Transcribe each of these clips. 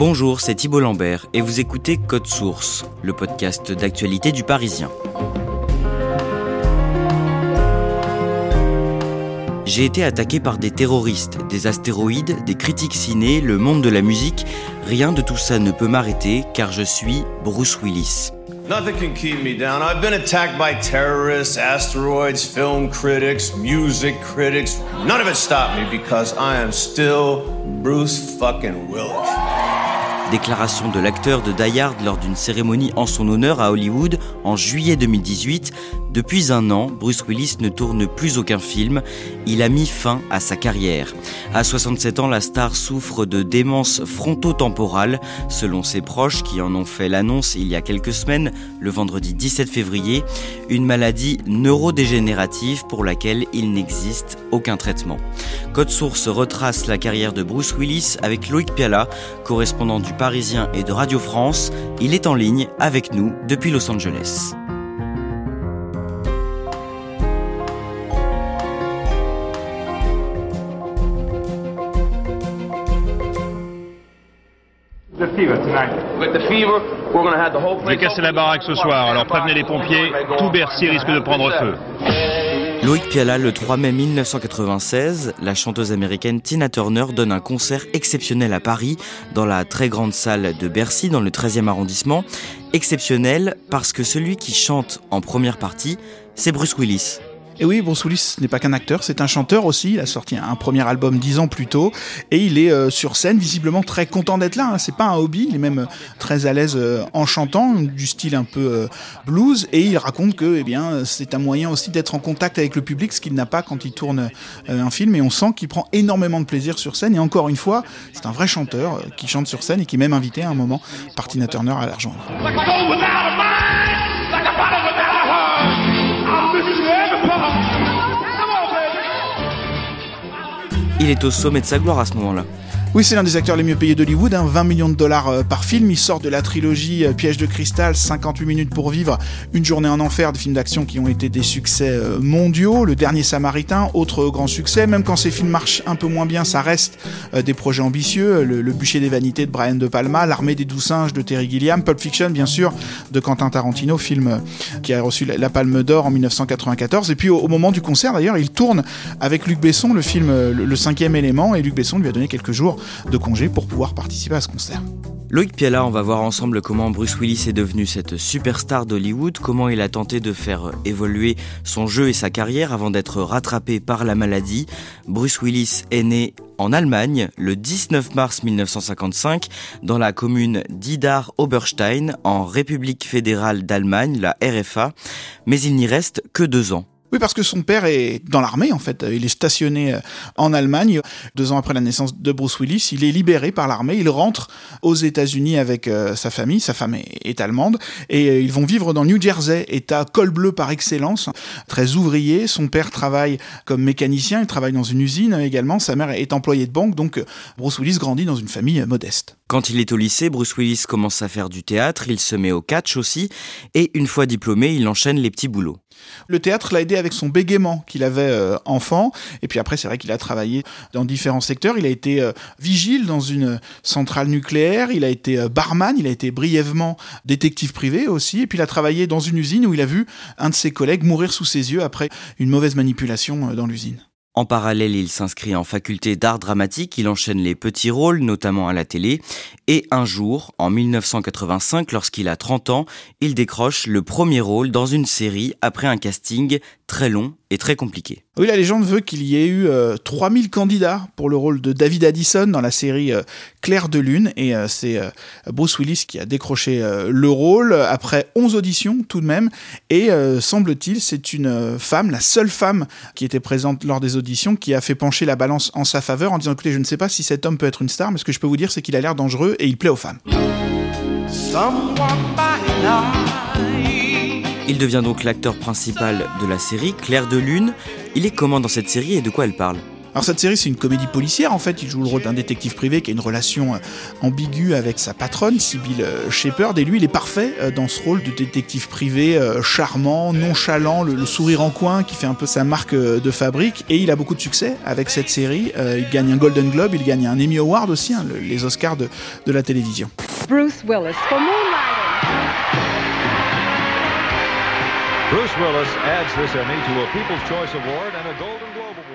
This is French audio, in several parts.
Bonjour, c'est Thibault Lambert et vous écoutez Code Source, le podcast d'actualité du Parisien. J'ai été attaqué par des terroristes, des astéroïdes, des critiques ciné, le monde de la musique. Rien de tout ça ne peut m'arrêter car je suis Bruce Willis. Nothing can keep me down. I've been attacked by terrorists, asteroids, film critics, music critics. None of it stopped me because I am still Bruce fucking Willis. Déclaration de l'acteur de Die lors d'une cérémonie en son honneur à Hollywood en juillet 2018. Depuis un an, Bruce Willis ne tourne plus aucun film. Il a mis fin à sa carrière. À 67 ans, la star souffre de démence frontotemporale, selon ses proches qui en ont fait l'annonce il y a quelques semaines, le vendredi 17 février, une maladie neurodégénérative pour laquelle il n'existe aucun traitement. Code Source retrace la carrière de Bruce Willis avec Loïc Piala, correspondant du Parisien et de Radio France. Il est en ligne avec nous depuis Los Angeles. J'ai cassé la baraque ce soir, alors prévenez les pompiers, tout Bercy risque de prendre feu. Loïc Piala, le 3 mai 1996, la chanteuse américaine Tina Turner donne un concert exceptionnel à Paris, dans la très grande salle de Bercy, dans le 13e arrondissement. Exceptionnel parce que celui qui chante en première partie, c'est Bruce Willis. Et oui, Bruce Willis n'est pas qu'un acteur, c'est un chanteur aussi. Il a sorti un premier album dix ans plus tôt et il est euh, sur scène visiblement très content d'être là. Hein. C'est pas un hobby, il est même euh, très à l'aise euh, en chantant, du style un peu blues. Et il raconte que, eh bien, c'est un moyen aussi d'être en contact avec le public, ce qu'il n'a pas quand il tourne un film. Et on sent qu'il prend énormément de plaisir sur scène. Et encore une fois, c'est un vrai chanteur qui chante sur scène et qui est même invité à un moment par Tina Turner à l'argent. Il est au sommet de sa gloire à ce moment-là. Oui, c'est l'un des acteurs les mieux payés d'Hollywood, 20 hein. millions de dollars euh, par film. Il sort de la trilogie euh, Piège de cristal, 58 minutes pour vivre, Une journée en enfer, des films d'action qui ont été des succès euh, mondiaux. Le dernier Samaritain, autre grand succès. Même quand ces films marchent un peu moins bien, ça reste des projets ambitieux. Le, bûcher des vanités de Brian De Palma, L'armée des doux singes de Terry Gilliam, Pulp Fiction, bien sûr, de Quentin Tarantino, film qui a reçu la Palme d'Or en 1994. Et puis au, moment du concert, d'ailleurs, il tourne avec Luc Besson le film le cinquième élément, et Luc Besson lui a donné quelques jours de congé pour pouvoir participer à ce concert. Loïc Piala, on va voir ensemble comment Bruce Willis est devenu cette superstar d'Hollywood, comment il a tenté de faire évoluer son jeu et sa carrière avant d'être rattrapé par la maladie. Bruce Willis est né en Allemagne le 19 mars 1955 dans la commune d'Idar Oberstein en République fédérale d'Allemagne, la RFA, mais il n'y reste que deux ans. Oui, parce que son père est dans l'armée, en fait. Il est stationné euh, en Allemagne. Deux ans après la naissance de Bruce Willis, il est libéré par l'armée. Il rentre aux États-Unis avec euh, sa famille. Sa femme est, allemande. Et euh, ils vont vivre dans New Jersey, état col bleu par excellence. Très ouvrier. Son père travaille comme mécanicien. Il travaille dans une usine également. Sa mère est employée de banque. Donc, Bruce Willis grandit dans une famille modeste. Quand il est au lycée, Bruce Willis commence à faire du théâtre. Il se met au catch aussi. Et une fois diplômé, il enchaîne les petits boulots. Le théâtre l'a aidé avec son bégaiement qu'il avait euh, enfant. Et puis après, c'est vrai qu'il a travaillé dans différents secteurs. Il a été euh, vigile dans une centrale nucléaire. Il a été euh, barman. Il a été brièvement détective privé aussi. Et puis il a travaillé dans une usine où il a vu un de ses collègues mourir sous ses yeux après une mauvaise manipulation dans l'usine. En parallèle, il s'inscrit en faculté d'art dramatique, il enchaîne les petits rôles, notamment à la télé, et un jour, en 1985, lorsqu'il a 30 ans, il décroche le premier rôle dans une série après un casting très long et très compliqué. Oui, la légende veut qu'il y ait eu 3000 euh, candidats pour le rôle de David Addison dans la série euh, Claire de Lune, et euh, c'est Bruce Willis qui a décroché le rôle après 11 auditions tout de même, et semble-t-il, c'est une femme, la seule femme qui était présente lors des auditions, qui a fait pencher la balance en sa faveur en disant écoutez, je ne sais pas si cet homme peut être une star, mais ce que je peux vous dire, c'est qu'il a l'air dangereux et il plaît aux femmes. Il devient donc l'acteur principal de la série Claire de Lune. Il est comment dans cette série et de quoi elle parle? Alors cette série c'est une comédie policière en fait, il joue le rôle d'un détective privé qui a une relation euh, ambiguë avec sa patronne Sybil euh, Shepard et lui il est parfait euh, dans ce rôle de détective privé charmant, nonchalant, le, sourire en coin qui fait un peu sa marque de fabrique. Et il a beaucoup de succès avec cette série, il gagne un Golden Globe, il gagne un Emmy Award aussi, hein, les Oscars de, la télévision. Bruce Willis for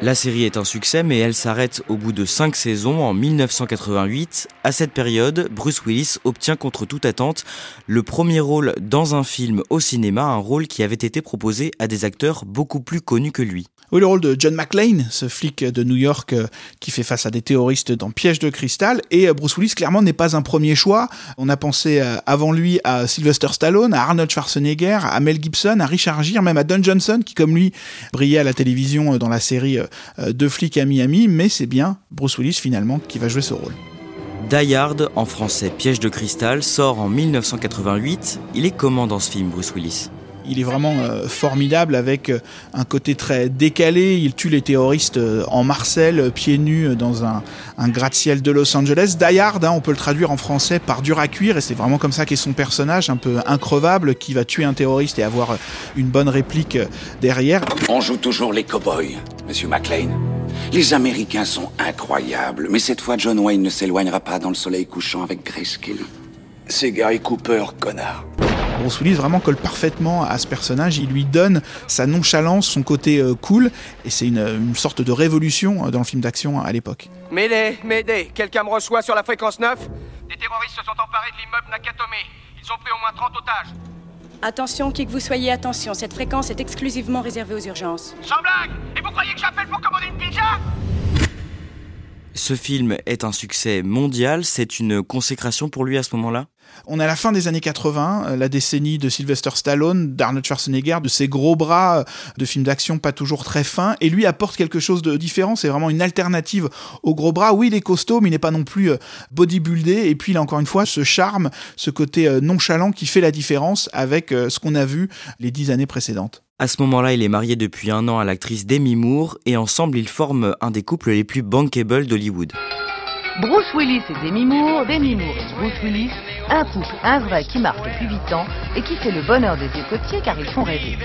La série est un succès, mais elle s'arrête au bout de cinq saisons en 1988. À cette période, Bruce Willis obtient contre toute attente le premier rôle dans un film au cinéma, un rôle qui avait été proposé à des acteurs beaucoup plus connus que lui. Oui, le rôle de John McClane, ce flic de New York euh, qui fait face à des terroristes dans Piège de cristal. Et euh, Bruce Willis, clairement, n'est pas un premier choix. On a pensé euh, avant lui à Sylvester Stallone, à Arnold Schwarzenegger, à Mel Gibson, à Richard Même à Don Johnson, qui, comme lui, brillait à la télévision dans la série Deux flics à Miami. Mais c'est bien Bruce Willis, finalement, qui va jouer ce rôle. Die Hard, en français Piège de cristal, sort en 1988. Il est comment dans ce film, Bruce Willis il est vraiment euh, formidable avec euh, un côté très décalé. Il tue les terroristes euh, en Marcel, pieds nus dans un, gratte-ciel de Los Angeles. Die Hard, hein, on peut le traduire en français par dur à cuire, et c'est vraiment comme ça qu'est son personnage, un peu increvable, qui va tuer un terroriste et avoir une bonne réplique derrière. On joue toujours les cow-boys, Monsieur McLean. Les Américains sont incroyables, mais cette fois John Wayne ne s'éloignera pas dans le soleil couchant avec Grace Kelly. C'est Gary Cooper, connard. Bruce Willis vraiment colle parfaitement à ce personnage. Il lui donne sa nonchalance, son côté euh, cool, et c'est une, sorte de révolution euh, dans le film d'action à l'époque. M'aider, m'aider, quelqu'un me reçoit sur la fréquence 9 Des terroristes se sont emparés de l'immeuble Nakatome. Ils ont pris au moins 30 otages. Attention, qui que vous soyez, attention, cette fréquence est exclusivement réservée aux urgences. Sans blague Et vous croyez que j'appelle pour commander une pizza? Ce film est un succès mondial, c'est une consécration pour lui à ce moment-là? On a la fin des années 80, euh, la décennie de Sylvester Stallone, d'Arnold Schwarzenegger, de ses gros bras euh, de films d'action pas toujours très fins, et lui apporte quelque chose de différent, c'est vraiment une alternative aux gros bras. Oui, il est costaud, mais il n'est pas non plus euh, bodybuildé, et puis il a encore une fois ce charme, ce côté nonchalant qui fait la différence avec ce qu'on a vu les dix années précédentes. À ce moment-là, il est marié depuis un an à l'actrice Demi Moore, et ensemble ils forment un des couples les plus bankable d'Hollywood. Bruce Willis et Demi Moore, Demi Moore et Bruce Willis, un couple, un vrai qui marche depuis 8 ans et qui fait le bonheur des yeux côtiers car ils font rêver.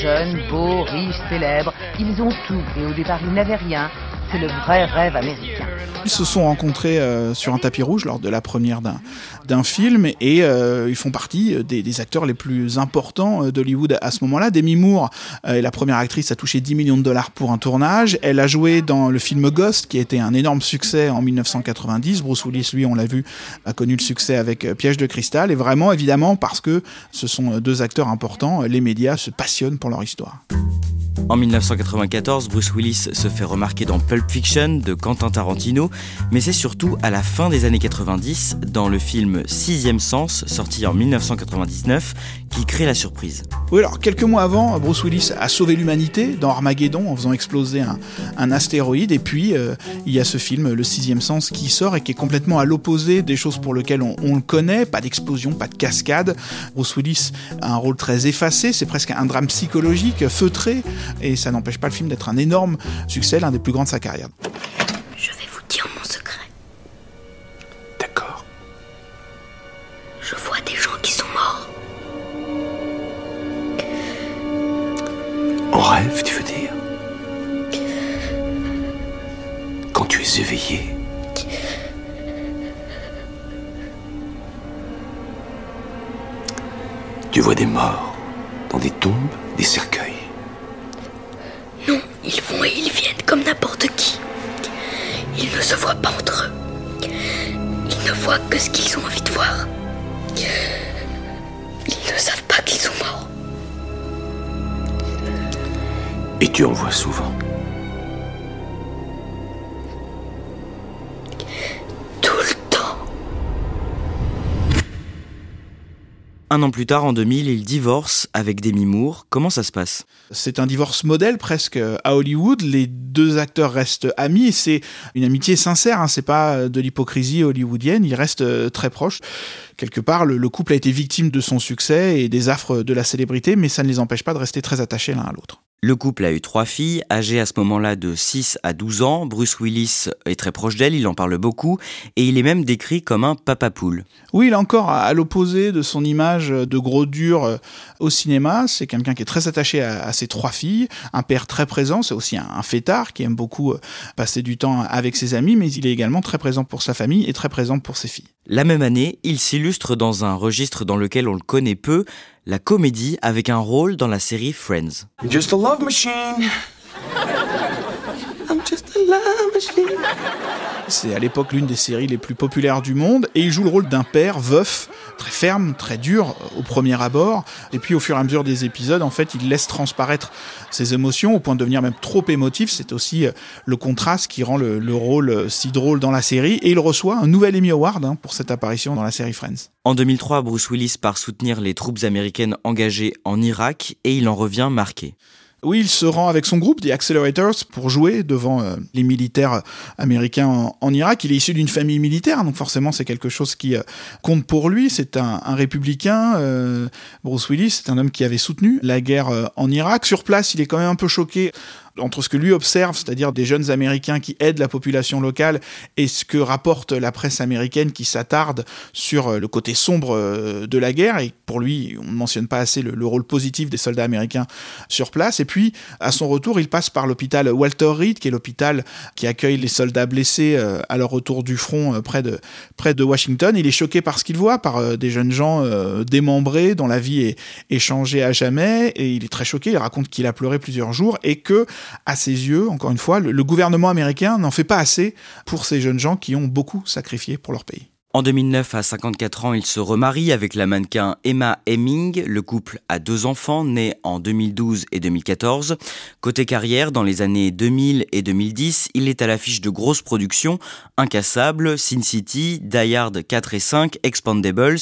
Jeunes, beaux, riches, célèbres, ils ont tout et au départ ils n'avaient rien. C'est le vrai rêve américain. Ils se sont rencontrés euh, sur un tapis rouge lors de la première d'un film et euh, ils font partie euh, des, acteurs les plus importants d'Hollywood à ce moment-là. Demi Moore est la première actrice à toucher 10 millions de dollars pour un tournage. Elle a joué dans le film Ghost qui a été un énorme succès en 1990. Bruce Willis, lui, on l'a vu, a connu le succès avec Piège de cristal et vraiment, évidemment, parce que ce sont deux acteurs importants, les médias se passionnent pour leur histoire. En 1994, Bruce Willis se fait remarquer dans Pulp Fiction de Quentin Tarantino, mais c'est surtout à la fin des années 90, dans le film Sixième Sens, sorti en 1999, qu'il crée la surprise. Oui, alors quelques mois avant, Bruce Willis a sauvé l'humanité dans Armageddon en faisant exploser un, astéroïde, et puis euh, il y a ce film, Le Sixième Sens, qui sort et qui est complètement à l'opposé des choses pour lesquelles on le connaît, pas d'explosion, pas de cascade. Bruce Willis a un rôle très effacé, c'est presque un drame psychologique, feutré, et ça n'empêche pas le film d'être un énorme succès, l'un des plus grands de sa carrière. Rêve, tu veux dire Quand tu es éveillé. Tu vois des morts dans des tombes, des cercueils. Non, Ils vont et ils viennent comme n'importe qui. Ils ne se voient pas entre eux. Ils ne voient que ce qu'ils ont envie de voir. Et tu en vois souvent. Tout le temps. Un an plus tard, en 2000, il divorce avec Demi Moore. Comment ça se passe? C'est un divorce modèle presque à Hollywood. Les deux acteurs restent amis. C'est une amitié sincère. Hein. C'est pas de l'hypocrisie hollywoodienne. Ils restent euh, très proches. Quelque part, le, le couple a été victime de son succès et des affres de la célébrité, mais ça ne les empêche pas de rester très attachés l'un à l'autre. Le couple a eu trois filles, âgées à ce moment-là de 6 à 12 ans. Bruce Willis est très proche d'elle, il en parle beaucoup, et il est même décrit comme un papa poule. Oui, il est encore à l'opposé de son image de gros dur euh, au cinéma. C'est quelqu'un qui est très attaché à, ses trois filles, un père très présent, c'est aussi un, un, fêtard qui aime beaucoup euh, passer du temps avec ses amis, mais il est également très présent pour sa famille et très présent pour ses filles. La même année, il s'illustre dans un registre dans lequel on le connaît peu, la comédie avec un rôle dans la série Friends. I'm just a love machine. C'est à l'époque l'une des séries les plus populaires du monde et il joue le rôle d'un père veuf, très ferme, très dur au premier abord. Et puis au fur et à mesure des épisodes, en fait, il laisse transparaître ses émotions au point de devenir même trop émotif. C'est aussi euh, le contraste qui rend le, le, rôle euh, si drôle dans la série. Et il reçoit un nouvel Emmy Award hein, pour cette apparition dans la série Friends. En 2003, Bruce Willis part soutenir les troupes américaines engagées en Irak et il en revient marqué. Oui, il se rend avec son groupe, The Accelerators, pour jouer devant euh, les militaires américains en, Irak. Il est issu d'une famille militaire, donc forcément c'est quelque chose qui euh, compte pour lui. C'est un, républicain. Euh, Bruce Willis, c'est un homme qui avait soutenu la guerre euh, en Irak. Sur place, il est quand même un peu choqué entre ce que lui observe, c'est-à-dire des jeunes Américains qui aident la population locale, et ce que rapporte la presse américaine qui s'attarde sur le côté sombre de la guerre. Et pour lui, on ne mentionne pas assez le, le, rôle positif des soldats américains sur place. Et puis, à son retour, il passe par l'hôpital Walter Reed, qui est l'hôpital qui accueille les soldats blessés à leur retour du front près de, près de Washington. Il est choqué par ce qu'il voit, par des jeunes gens démembrés, dont la vie est, est changée à jamais, et il est très choqué. Il raconte qu'il a pleuré plusieurs jours et que, à ses yeux, encore une fois, le, gouvernement américain n'en fait pas assez pour ces jeunes gens qui ont beaucoup sacrifié pour leur pays. En 2009, à 54 ans, il se remarie avec la mannequin Emma Hemming. Le couple a deux enfants, nés en 2012 et 2014. Côté carrière, dans les années 2000 et 2010, il est à l'affiche de grosses productions, Incassable, Sin City, Die Hard 4 et 5, Expandables.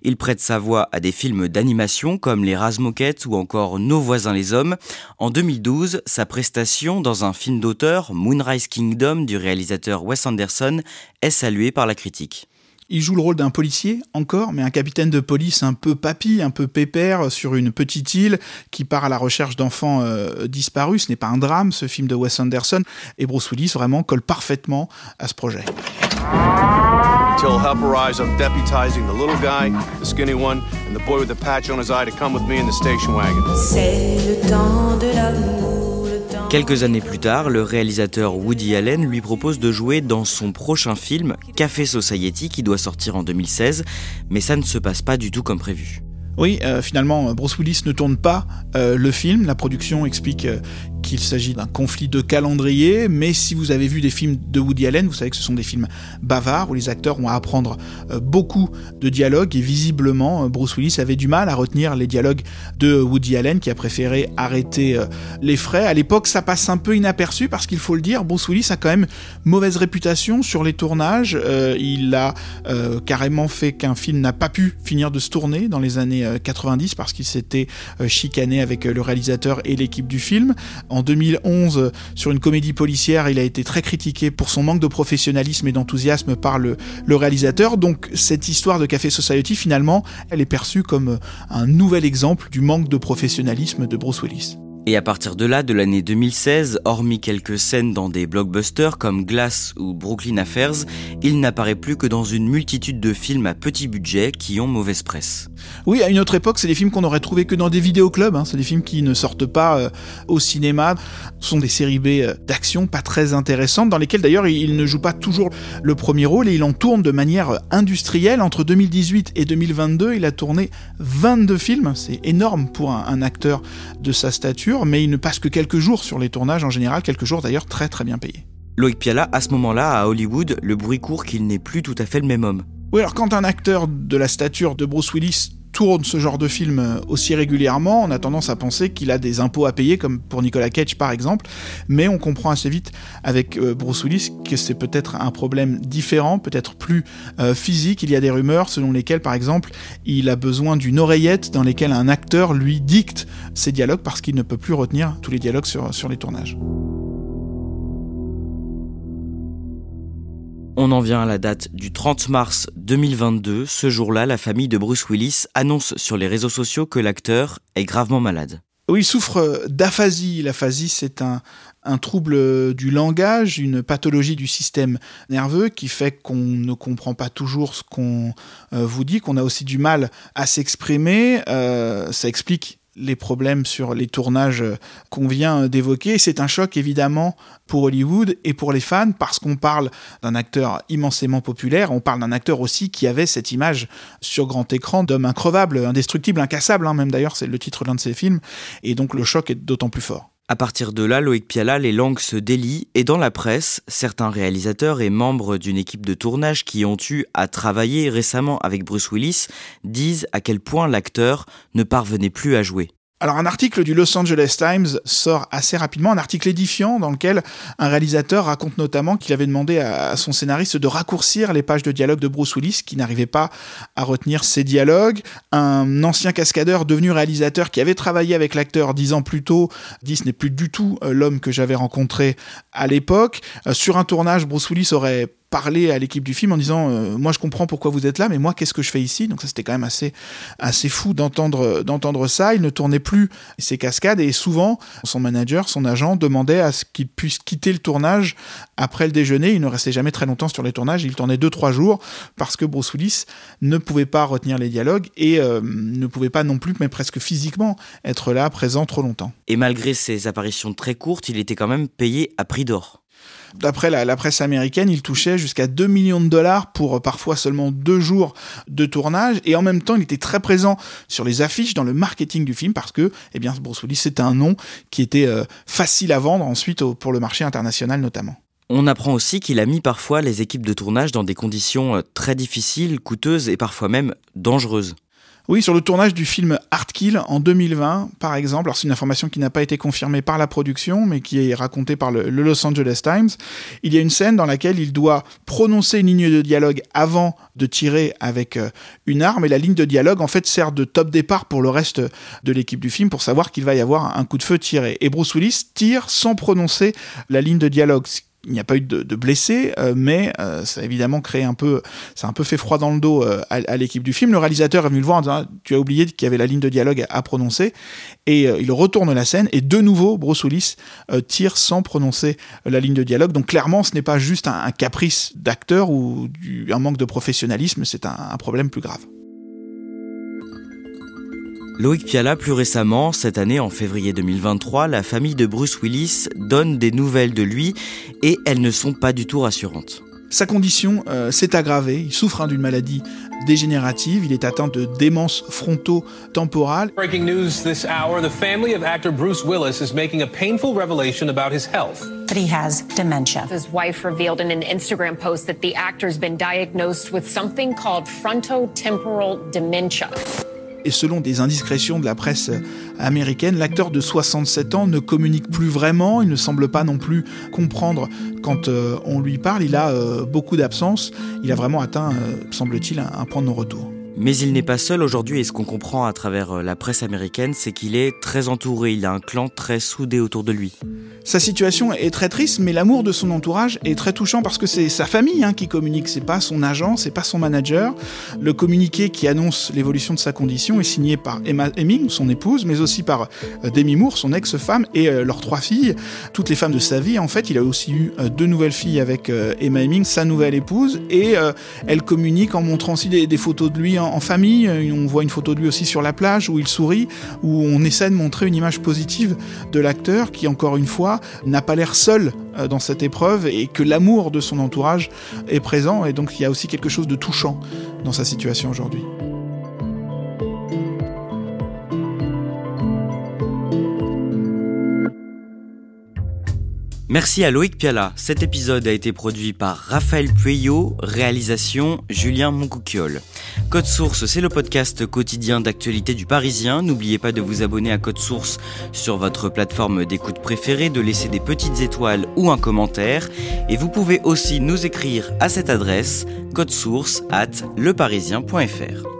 Il prête sa voix à des films d'animation comme Les Razmoquettes ou encore Nos voisins les hommes. En 2012, sa prestation dans un film d'auteur, Moonrise Kingdom, du réalisateur Wes Anderson, est saluée par la critique. Il joue le rôle d'un policier, encore, mais un capitaine de police un peu papy, un peu pépère, sur une petite île qui part à la recherche d'enfants euh, disparus. Ce n'est pas un drame, ce film de Wes Anderson. Et Bruce Willis, vraiment, colle parfaitement à ce projet. Till help arrives, I'm deputizing the little guy, the skinny one, and the boy with the patch on his eye to come with me in the station wagon. C'est le temps de l'amour. Quelques années plus tard, le réalisateur Woody Allen lui propose de jouer dans son prochain film, Café Society, qui doit sortir en 2016, mais ça ne se passe pas du tout comme prévu. Oui, euh, finalement, Bruce Willis ne tourne pas euh, le film. La production explique euh, qu'il s'agit d'un conflit de calendrier, mais si vous avez vu des films de Woody Allen, vous savez que ce sont des films bavards où les acteurs ont à apprendre beaucoup de dialogues et visiblement Bruce Willis avait du mal à retenir les dialogues de Woody Allen qui a préféré arrêter les frais. À l'époque, ça passe un peu inaperçu parce qu'il faut le dire, Bruce Willis a quand même mauvaise réputation sur les tournages. Il a carrément fait qu'un film n'a pas pu finir de se tourner dans les années 90 parce qu'il s'était chicané avec le réalisateur et l'équipe du film. En 2011, sur une comédie policière, il a été très critiqué pour son manque de professionnalisme et d'enthousiasme par le, le, réalisateur. Donc cette histoire de Café Society, finalement, elle est perçue comme un nouvel exemple du manque de professionnalisme de Bruce Willis. Et à partir de là, de l'année 2016, hormis quelques scènes dans des blockbusters comme Glass ou Brooklyn Affairs, il n'apparaît plus que dans une multitude de films à petit budget qui ont mauvaise presse. Oui, à une autre époque, c'est des films qu'on aurait trouvé que dans des vidéoclubs. Hein. C'est des films qui ne sortent pas euh, au cinéma. Ce sont des séries B euh, d'action pas très intéressantes, dans lesquelles d'ailleurs il ne joue pas toujours le premier rôle et il en tourne de manière industrielle. Entre 2018 et 2022, il a tourné 22 films. C'est énorme pour un acteur de sa stature. Mais il ne passe que quelques jours sur les tournages en général, quelques jours d'ailleurs très très bien payés. Loïc Piala, à ce moment-là, à Hollywood, le bruit court qu'il n'est plus tout à fait le même homme. Oui, alors quand un acteur de la stature de Bruce Willis tourne ce genre de film aussi régulièrement, on a tendance à penser qu'il a des impôts à payer, comme pour Nicolas Cage par exemple, mais on comprend assez vite avec euh, Bruce Willis que c'est peut-être un problème différent, peut-être plus euh, physique. Il y a des rumeurs selon lesquelles, par exemple, il a besoin d'une oreillette dans lesquelles un acteur lui dicte ses dialogues parce qu'il ne peut plus retenir tous les dialogues sur les tournages. On en vient à la date du 30 mars 2022. Ce jour-là, la famille de Bruce Willis annonce sur les réseaux sociaux que l'acteur est gravement malade. Oui, il souffre d'aphasie. L'aphasie, c'est un, trouble du langage, une pathologie du système nerveux qui fait qu'on ne comprend pas toujours ce qu'on euh, vous dit, qu'on a aussi du mal à s'exprimer. Euh, ça explique les problèmes sur les tournages qu'on vient d'évoquer. C'est un choc évidemment pour Hollywood et pour les fans parce qu'on parle d'un acteur immensément populaire, on parle d'un acteur aussi qui avait cette image sur grand écran d'homme increvable, indestructible, incassable, hein, même d'ailleurs c'est le titre d'un de ses films, et donc le choc est d'autant plus fort. À partir de là, Loïc Piala, les langues se délient et dans la presse, certains réalisateurs et membres d'une équipe de tournage qui ont eu à travailler récemment avec Bruce Willis disent à quel point l'acteur ne parvenait plus à jouer. Alors un article du Los Angeles Times sort assez rapidement, un article édifiant dans lequel un réalisateur raconte notamment qu'il avait demandé à son scénariste de raccourcir les pages de dialogue de Bruce Willis qui n'arrivait pas à retenir ses dialogues. Un ancien cascadeur devenu réalisateur qui avait travaillé avec l'acteur dix ans plus tôt dit ce n'est plus du tout euh, l'homme que j'avais rencontré à l'époque. Euh, sur un tournage, Bruce Willis aurait parler à l'équipe du film en disant euh, moi je comprends pourquoi vous êtes là mais moi qu'est-ce que je fais ici? Donc ça c'était quand même assez assez fou d'entendre d'entendre ça. Il ne tournait plus ses cascades et souvent son manager son agent demandait à ce qu'il puisse quitter le tournage après le déjeuner. Il ne restait jamais très longtemps sur les tournages. Il tournait deux trois jours parce que Bruce Willis ne pouvait pas retenir les dialogues et euh, ne pouvait pas non plus mais presque physiquement être là présent trop longtemps. Et malgré ses apparitions très courtes il était quand même payé à prix d'or D'après la, presse américaine, il touchait jusqu'à 2 millions de dollars pour euh, parfois seulement deux jours de tournage. Et en même temps, il était très présent sur les affiches, dans le marketing du film, parce que eh bien, Bruce Willis, c'était un nom qui était euh, facile à vendre ensuite pour le marché international notamment. On apprend aussi qu'il a mis parfois les équipes de tournage dans des conditions euh, très difficiles, coûteuses et parfois même dangereuses. Oui, sur le tournage du film Art Kill en 2020, par exemple. Alors, c'est une information qui n'a pas été confirmée par la production, mais qui est racontée par le, Los Angeles Times. Il y a une scène dans laquelle il doit prononcer une ligne de dialogue avant de tirer avec euh, une arme. Et la ligne de dialogue, en fait, sert de top départ pour le reste de l'équipe du film pour savoir qu'il va y avoir un coup de feu tiré. Et Bruce Willis tire sans prononcer la ligne de dialogue, il n'y a pas eu de, blessés, euh, mais euh, ça a évidemment créé un peu, ça a un peu fait froid dans le dos euh, à, l'équipe du film. Le réalisateur est venu le voir en disant Tu as oublié qu'il y avait la ligne de dialogue à, prononcer. Et il retourne la scène, et de nouveau, Bruce tire sans prononcer la ligne de dialogue. Donc clairement, ce n'est pas juste un, caprice d'acteur ou un manque de professionnalisme, c'est un problème plus grave. Loïc Piala, plus récemment, cette année en février 2023, la famille de Bruce Willis donne des nouvelles de lui et elles ne sont pas du tout rassurantes. Sa condition euh, s'est aggravée, il souffre hein, d'une maladie dégénérative, il est atteint de démence fronto-temporale. Breaking news this hour, the family of actor Bruce Willis is making a painful revelation about his health. That he has dementia. His wife revealed in an Instagram post that the actor's been diagnosed with something called frontotemporal dementia. Et selon des indiscrétions de la presse américaine, l'acteur de 67 ans ne communique plus vraiment, il ne semble pas non plus comprendre quand euh, on lui parle, il a euh, beaucoup d'absence, il a vraiment atteint, euh, semble-t-il, un, point de non-retour. Mais il n'est pas seul aujourd'hui et ce qu'on comprend à travers la presse américaine, c'est qu'il est très entouré, il a un clan très soudé autour de lui. Sa situation est très triste, mais l'amour de son entourage est très touchant parce que c'est sa famille hein, qui communique, c'est pas son agent, c'est pas son manager. Le communiqué qui annonce l'évolution de sa condition est signé par Emma Hemming, son épouse, mais aussi par euh, Demi Moore, son ex-femme, et euh, leurs trois filles, toutes les femmes de sa vie. En fait, il a aussi eu euh, deux nouvelles filles avec Emma Hemming, sa nouvelle épouse, et elle communique en montrant aussi des, photos de lui en, famille. On voit une photo de lui aussi sur la plage où il sourit, où on essaie de montrer une image positive de l'acteur qui, encore une fois, n'a pas l'air seul euh, dans cette épreuve et que l'amour de son entourage est présent et donc il y a aussi quelque chose de touchant dans sa situation aujourd'hui. Merci à Loïc Piala. Cet épisode a été produit par Raphaël Pueyo, réalisation Julien Moncouquiole. Code Source, c'est le podcast quotidien d'actualité du Parisien. N'oubliez pas de vous abonner à Code Source sur votre plateforme d'écoute préférée, de laisser des petites étoiles ou un commentaire. Et vous pouvez aussi nous écrire à cette adresse source at leparisien.fr.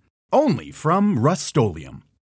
only from Rustolium.